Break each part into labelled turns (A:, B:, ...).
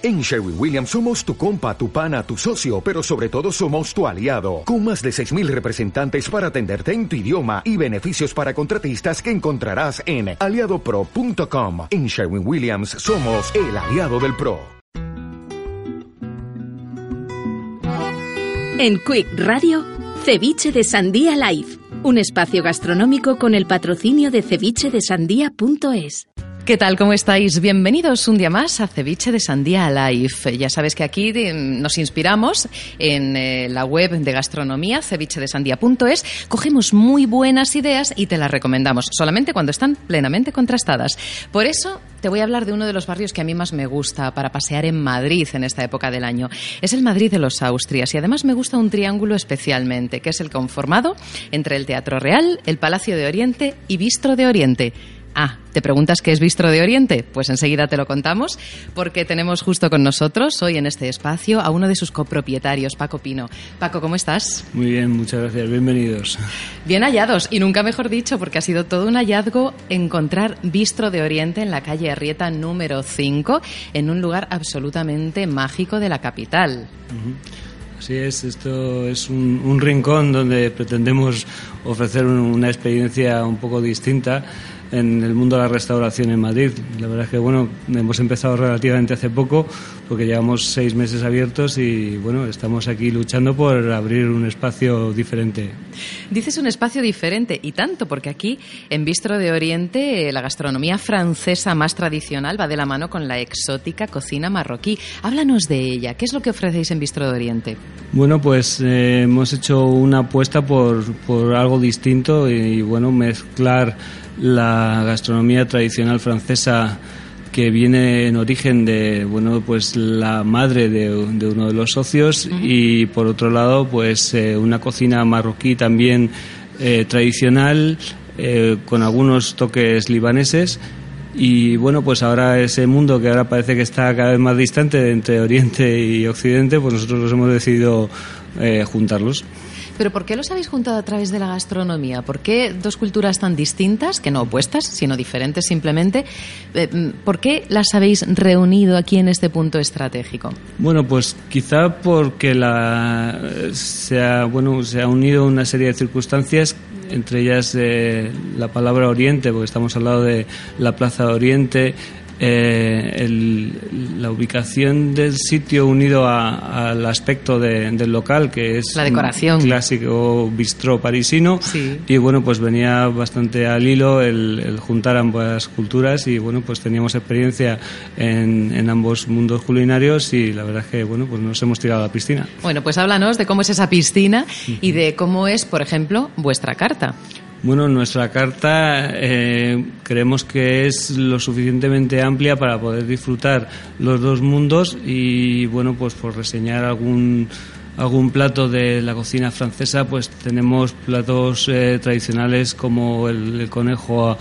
A: En Sherwin Williams somos tu compa, tu pana, tu socio, pero sobre todo somos tu aliado, con más de 6.000 representantes para atenderte en tu idioma y beneficios para contratistas que encontrarás en aliadopro.com. En Sherwin Williams somos el aliado del PRO.
B: En Quick Radio, Ceviche de Sandía Live, un espacio gastronómico con el patrocinio de cevichedesandía.es.
C: ¿Qué tal? ¿Cómo estáis? Bienvenidos un día más a Ceviche de Sandía Live. Ya sabes que aquí nos inspiramos en eh, la web de gastronomía, cevichedesandía.es. Cogemos muy buenas ideas y te las recomendamos, solamente cuando están plenamente contrastadas. Por eso te voy a hablar de uno de los barrios que a mí más me gusta para pasear en Madrid en esta época del año. Es el Madrid de los Austrias y además me gusta un triángulo especialmente, que es el conformado entre el Teatro Real, el Palacio de Oriente y Bistro de Oriente. Ah, ¿te preguntas qué es Bistro de Oriente? Pues enseguida te lo contamos, porque tenemos justo con nosotros hoy en este espacio a uno de sus copropietarios, Paco Pino. Paco, ¿cómo estás?
D: Muy bien, muchas gracias, bienvenidos.
C: Bien hallados, y nunca mejor dicho, porque ha sido todo un hallazgo encontrar Bistro de Oriente en la calle Arrieta número 5, en un lugar absolutamente mágico de la capital.
D: Así es, esto es un, rincón donde pretendemos ofrecer una experiencia un poco distinta en el mundo de la restauración en Madrid. La verdad es que bueno, hemos empezado relativamente hace poco porque llevamos seis meses abiertos y bueno, estamos aquí luchando por abrir un espacio diferente.
C: Dices un espacio diferente y tanto porque aquí en Bistro de Oriente la gastronomía francesa más tradicional va de la mano con la exótica cocina marroquí. Háblanos de ella. ¿Qué es lo que ofrecéis en Bistro de Oriente?
D: Bueno, pues eh, hemos hecho una apuesta por, por algo distinto y bueno, mezclar la gastronomía tradicional francesa que viene en origen de bueno pues la madre de, uno de los socios y por otro lado pues eh, una cocina marroquí también eh, tradicional eh, con algunos toques libaneses y bueno pues ahora ese mundo que ahora parece que está cada vez más distante entre Oriente y Occidente pues nosotros nos hemos decidido juntarlos.
C: Pero ¿por qué los habéis juntado a través de la gastronomía? ¿Por qué dos culturas tan distintas, que no opuestas, sino diferentes simplemente? Eh, mm, ¿Por qué las habéis reunido aquí en este punto estratégico?
D: Bueno, pues quizá porque la, se, ha, bueno, se ha unido una serie de circunstancias entre ellas eh, la palabra Oriente, porque estamos al lado de la Plaza de Oriente, eh, la ubicación del sitio unido al aspecto del local, que es
C: la decoración.
D: clásico bistró parisino. Y bueno, pues venía bastante al hilo el, juntar ambas culturas y bueno, pues teníamos experiencia en, ambos mundos culinarios y la verdad es que bueno, pues nos hemos tirado a la piscina.
C: Bueno, pues háblanos de cómo es esa piscina y de cómo es, por ejemplo, vuestra carta.
D: Bueno, nuestra carta eh, creemos que es lo suficientemente amplia para poder disfrutar los dos mundos y bueno, pues por reseñar algún algún plato de la cocina francesa, pues tenemos platos eh, tradicionales como el, el conejo a,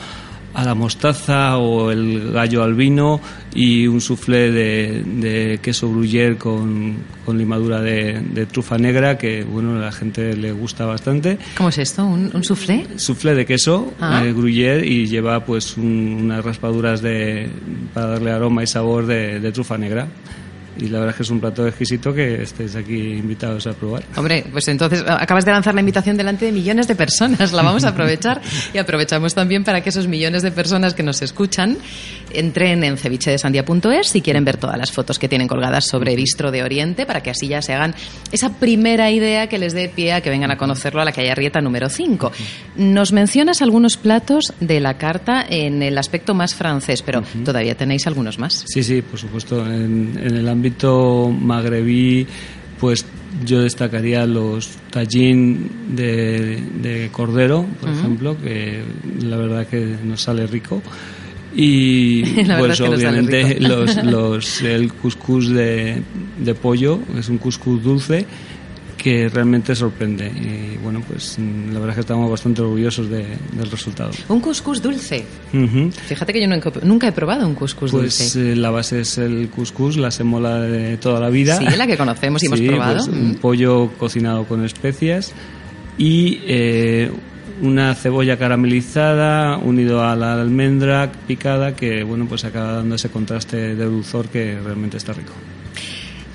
D: a la mostaza o el gallo al vino y un soufflé de, queso gruyère con, con limadura de, trufa negra que bueno a la gente le gusta bastante.
C: ¿Cómo es esto? ¿Un, un soufflé?
D: Soufflé de queso ah. eh, gruyère y lleva pues unas raspaduras de, para darle aroma y sabor de trufa negra y la verdad es que es un plato exquisito que estéis aquí invitados a probar.
C: Hombre, pues entonces acabas de lanzar la invitación delante de millones de personas, la vamos a aprovechar y aprovechamos también para que esos millones de personas que nos escuchan entren en cevichedesandia.es si quieren ver todas las fotos que tienen colgadas sobre Bistro de Oriente para que así ya se hagan esa primera idea que les dé pie a que vengan a conocerlo a la calle Arrieta número 5. Nos mencionas algunos platos de la carta en el aspecto más francés, pero todavía tenéis algunos más.
D: Sí, sí, por supuesto. En, en el ámbito ámbito magrebí, pues yo destacaría los tallín de, cordero, por ejemplo, que la verdad que nos sale rico. Y pues obviamente los, el cuscús de, de pollo, es un cuscús dulce que realmente sorprende. Y bueno, pues mm, la verdad es que estamos bastante orgullosos del resultado.
C: Un couscous dulce. Fíjate que yo nunca, he probado un couscous
D: pues,
C: dulce.
D: Pues la base es el couscous, la semola de toda la vida.
C: Sí, la que conocemos y hemos probado.
D: Pues, un pollo cocinado con especias y eh, una cebolla caramelizada unido a la almendra picada que bueno pues acaba dando ese contraste de dulzor que realmente está rico.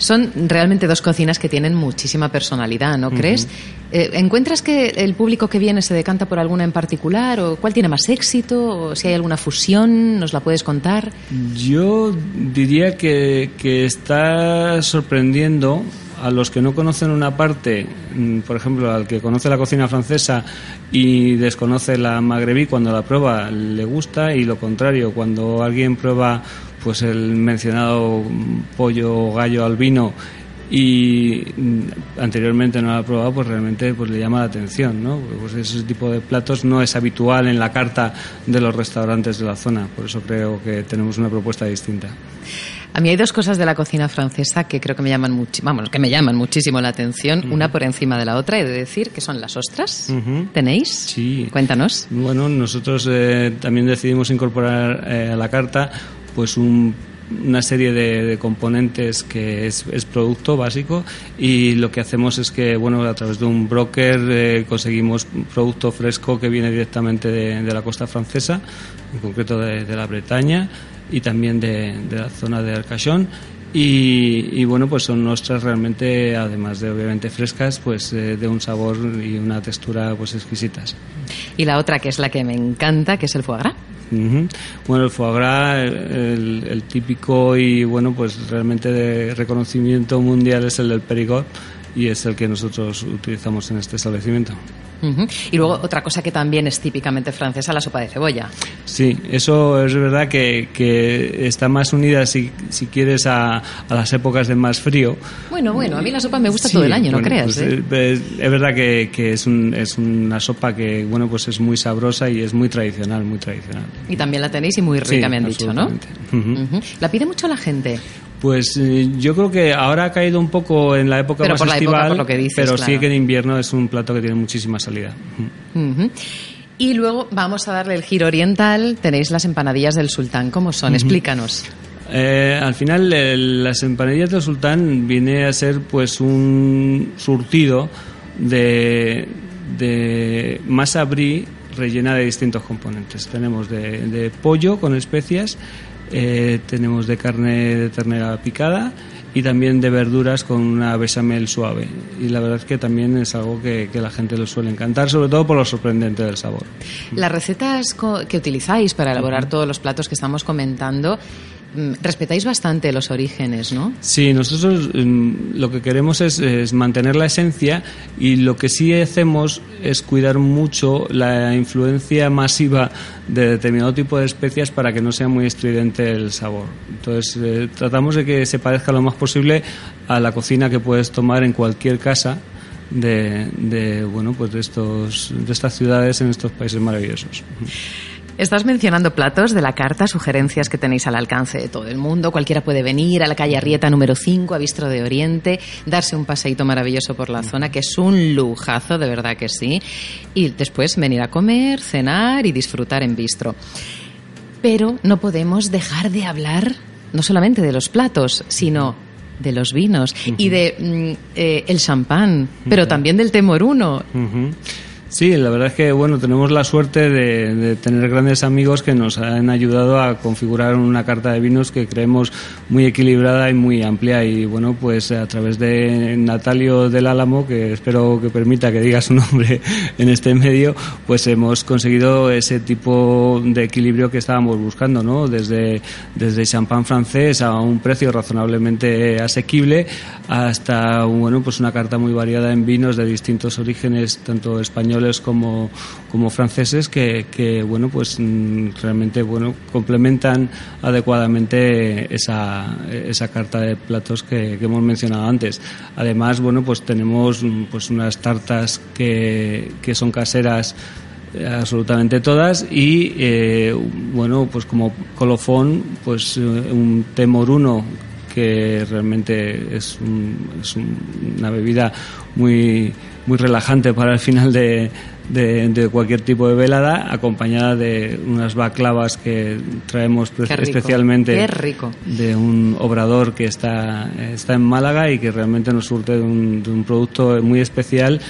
C: Son realmente dos cocinas que tienen muchísima personalidad, ¿no crees? Eh, ¿Encuentras que el público que viene se decanta por alguna en particular? ¿O cuál tiene más éxito? ¿O si hay alguna fusión? ¿Nos la puedes contar?
D: Yo diría que, que está sorprendiendo a los que no conocen una parte, mm, por ejemplo, al que conoce la cocina francesa y desconoce la magrebí, cuando la prueba le gusta y lo contrario, cuando alguien prueba pues el mencionado pollo o gallo al vino y mm, anteriormente no lo ha probado, pues realmente pues le llama la atención, ¿no? Pues ese tipo de platos no es habitual en la carta de los restaurantes de la zona, por eso creo que tenemos una propuesta distinta.
C: A mí hay dos cosas de la cocina francesa que creo que me llaman mucho, vamos, que me llaman muchísimo la atención, una por encima de la otra, he de decir que son las ostras. ¿Tenéis?
D: Sí.
C: Cuéntanos.
D: Bueno, nosotros eh, también decidimos incorporar eh, a la carta pues una serie de, componentes que es, producto básico y lo que hacemos es que bueno a través de un broker eh, conseguimos producto fresco que viene directamente de, la costa francesa en concreto de, de la Bretaña y también de, la zona de Arcachón. Y, bueno, pues son ostras realmente, además de obviamente frescas, pues eh, de un sabor y una textura pues exquisitas.
C: Y la otra que es la que me encanta, que es el foie gras.
D: Bueno, el foie gras, el, el, típico y bueno, pues realmente de reconocimiento mundial es el del Perigord y es el que nosotros utilizamos en este establecimiento.
C: Y luego otra cosa que también es típicamente francesa, la sopa de cebolla.
D: Sí, eso es verdad que, que está más unida, si, si quieres, a, a, las épocas de más frío.
C: Bueno, bueno, a mí la sopa me gusta todo el año, no creas. Pues,
D: ¿eh? Eh, es, verdad que, que es, un, es una sopa que, bueno, pues es muy sabrosa y es muy tradicional, muy tradicional.
C: Y también la tenéis y muy rica, me han dicho, ¿no? ¿La pide mucho la gente?
D: Pues eh, yo creo que ahora ha caído un poco en la época más estival, pero sí que en invierno es un plato que tiene muchísima salida.
C: Y luego vamos a darle el giro oriental. Tenéis las empanadillas del sultán. ¿Cómo son? Explícanos.
D: Eh, al final, las empanadillas del sultán viene a ser pues un surtido de, de masa brie rellena de distintos componentes. Tenemos de, de pollo con especias, eh, tenemos de carne de ternera picada y también de verduras con una bechamel suave. Y la verdad es que también es algo que, que la gente lo suele encantar, sobre todo por lo sorprendente del sabor.
C: Las recetas que utilizáis para elaborar todos los platos que estamos comentando respetáis bastante los orígenes, ¿no?
D: Sí, nosotros mm, lo que queremos es, mantener la esencia y lo que sí hacemos es cuidar mucho la influencia masiva de determinado tipo de especias para que no sea muy estridente el sabor. Entonces, eh, tratamos de que se parezca lo más posible a la cocina que puedes tomar en cualquier casa de, de bueno, pues de, estos, de estas ciudades en estos países maravillosos.
C: Estás mencionando platos de la carta, sugerencias que tenéis al alcance de todo el mundo. Cualquiera puede venir a la calle Arrieta número 5, a Bistro de Oriente, darse un paseíto maravilloso por la zona, que es un lujazo, de verdad que sí. Y después venir a comer, cenar y disfrutar en Bistro. Pero no podemos dejar de hablar no solamente de los platos, sino de los vinos y de mm, eh, el champán, pero también del temoruno.
D: Sí, la verdad es que bueno tenemos la suerte de, tener grandes amigos que nos han ayudado a configurar una carta de vinos que creemos muy equilibrada y muy amplia. Y bueno pues a través de Natalio del Álamo que espero que permita que diga su nombre en este medio pues hemos conseguido ese tipo de equilibrio que estábamos buscando no desde desde champán francés a un precio razonablemente asequible hasta bueno pues una carta muy variada en vinos de distintos orígenes tanto españoles como, como franceses que, que, bueno pues mm, realmente bueno complementan adecuadamente esa, esa carta de platos que, hemos mencionado antes. Además bueno pues tenemos mm, pues unas tartas que, que son caseras eh, absolutamente todas y eh, bueno pues como colofón pues eh, un té moruno que realmente es, es una bebida muy muy relajante para el final de, de, cualquier tipo de velada, acompañada de unas baclavas que traemos especialmente de un obrador que está, está en Málaga y que realmente nos surte de un, de un producto muy especial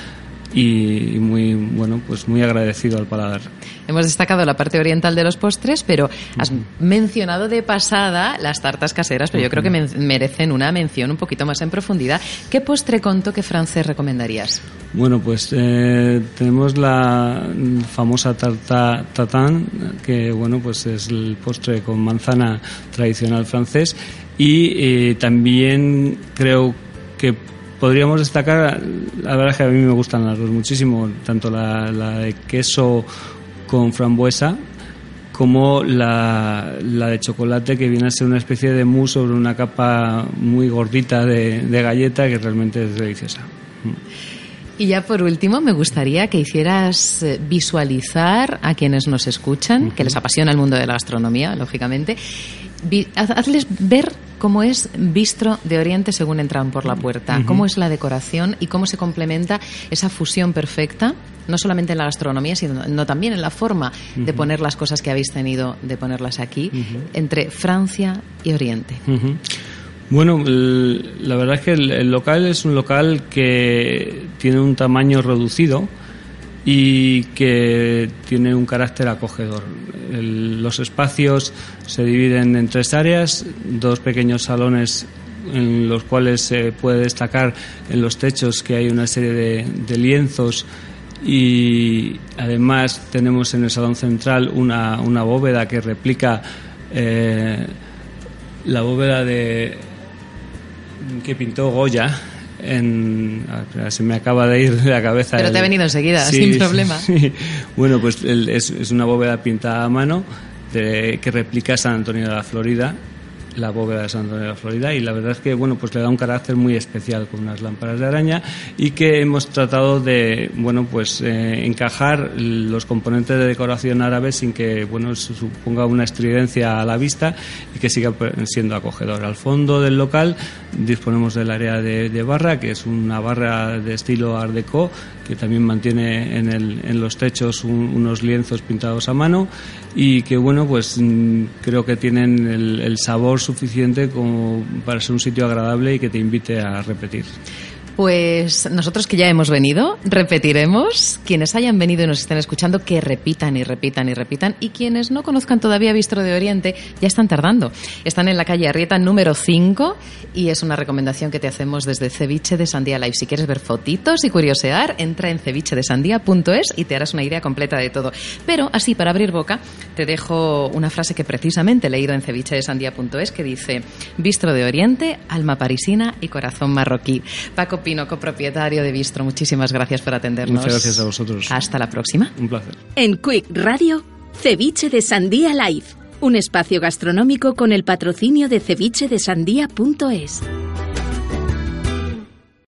D: y muy bueno pues muy agradecido al paladar.
C: Hemos destacado la parte oriental de los postres, pero has mencionado de pasada las tartas caseras, pero yo creo que merecen una mención un poquito más en profundidad. ¿Qué postre con toque francés recomendarías?
D: Bueno, pues eh, tenemos la famosa tarta tatin, que bueno pues es el postre con manzana tradicional francés y eh, también creo que podríamos destacar, la verdad es que a mí me gustan las dos muchísimo, tanto la, de queso con frambuesa como la, de chocolate que viene a ser una especie de mousse sobre una capa muy gordita de, galleta que realmente es deliciosa.
C: Y ya por último, me gustaría que hicieras eh, visualizar a quienes nos escuchan, que les apasiona el mundo de la gastronomía, lógicamente, hazles ver cómo es Bistro de Oriente según entran por la puerta, cómo es la decoración y cómo se complementa esa fusión perfecta, no solamente en la gastronomía, sino también en la forma de poner las cosas que habéis tenido de ponerlas aquí, entre Francia y Oriente.
D: Bueno, la verdad es que el, local es un local que tiene un tamaño reducido y que tiene un carácter acogedor. los espacios se dividen en tres áreas, dos pequeños salones en los cuales se puede destacar en los techos que hay una serie de, lienzos y además tenemos en el salón central una, bóveda que replica eh, la bóveda de que pintó Goya en, se me acaba de ir de la cabeza.
C: Pero te ha venido enseguida, sin problema.
D: Bueno, pues es, es, una bóveda pintada a mano de, que replica San Antonio de la Florida la bóveda de San Antonio de la Florida y la verdad es que bueno pues le da un carácter muy especial con unas lámparas de araña y que hemos tratado de bueno pues eh, encajar los componentes de decoración árabe sin que bueno suponga una estridencia a la vista y que siga siendo acogedor al fondo del local disponemos del área de, barra que es una barra de estilo art deco que también mantiene en, el, en los techos unos lienzos pintados a mano y que bueno pues mm, creo que tienen el sabor suficiente como para ser un sitio agradable y que te invite a repetir.
C: Pues nosotros que ya hemos venido, repetiremos. Quienes hayan venido y nos estén escuchando, que repitan y repitan y repitan. Y quienes no conozcan todavía Bistro de Oriente, ya están tardando. Están en la calle Arrieta número 5 y es una recomendación que te hacemos desde Ceviche de Sandía Live. Si quieres ver fotitos y curiosear, entra en cevichedesandía.es y te harás una idea completa de todo. Pero así, para abrir boca, te dejo una frase que precisamente he leído en cevichedesandía.es que dice: Bistro de Oriente, alma parisina y corazón marroquí. Paco Pino, copropietario de Bistro. Muchísimas gracias por atendernos.
D: Muchas gracias a vosotros.
C: Hasta la próxima.
D: Un placer.
B: En Quick Radio, Ceviche de Sandía Live. Un espacio gastronómico con el patrocinio de cevichedesandía.es.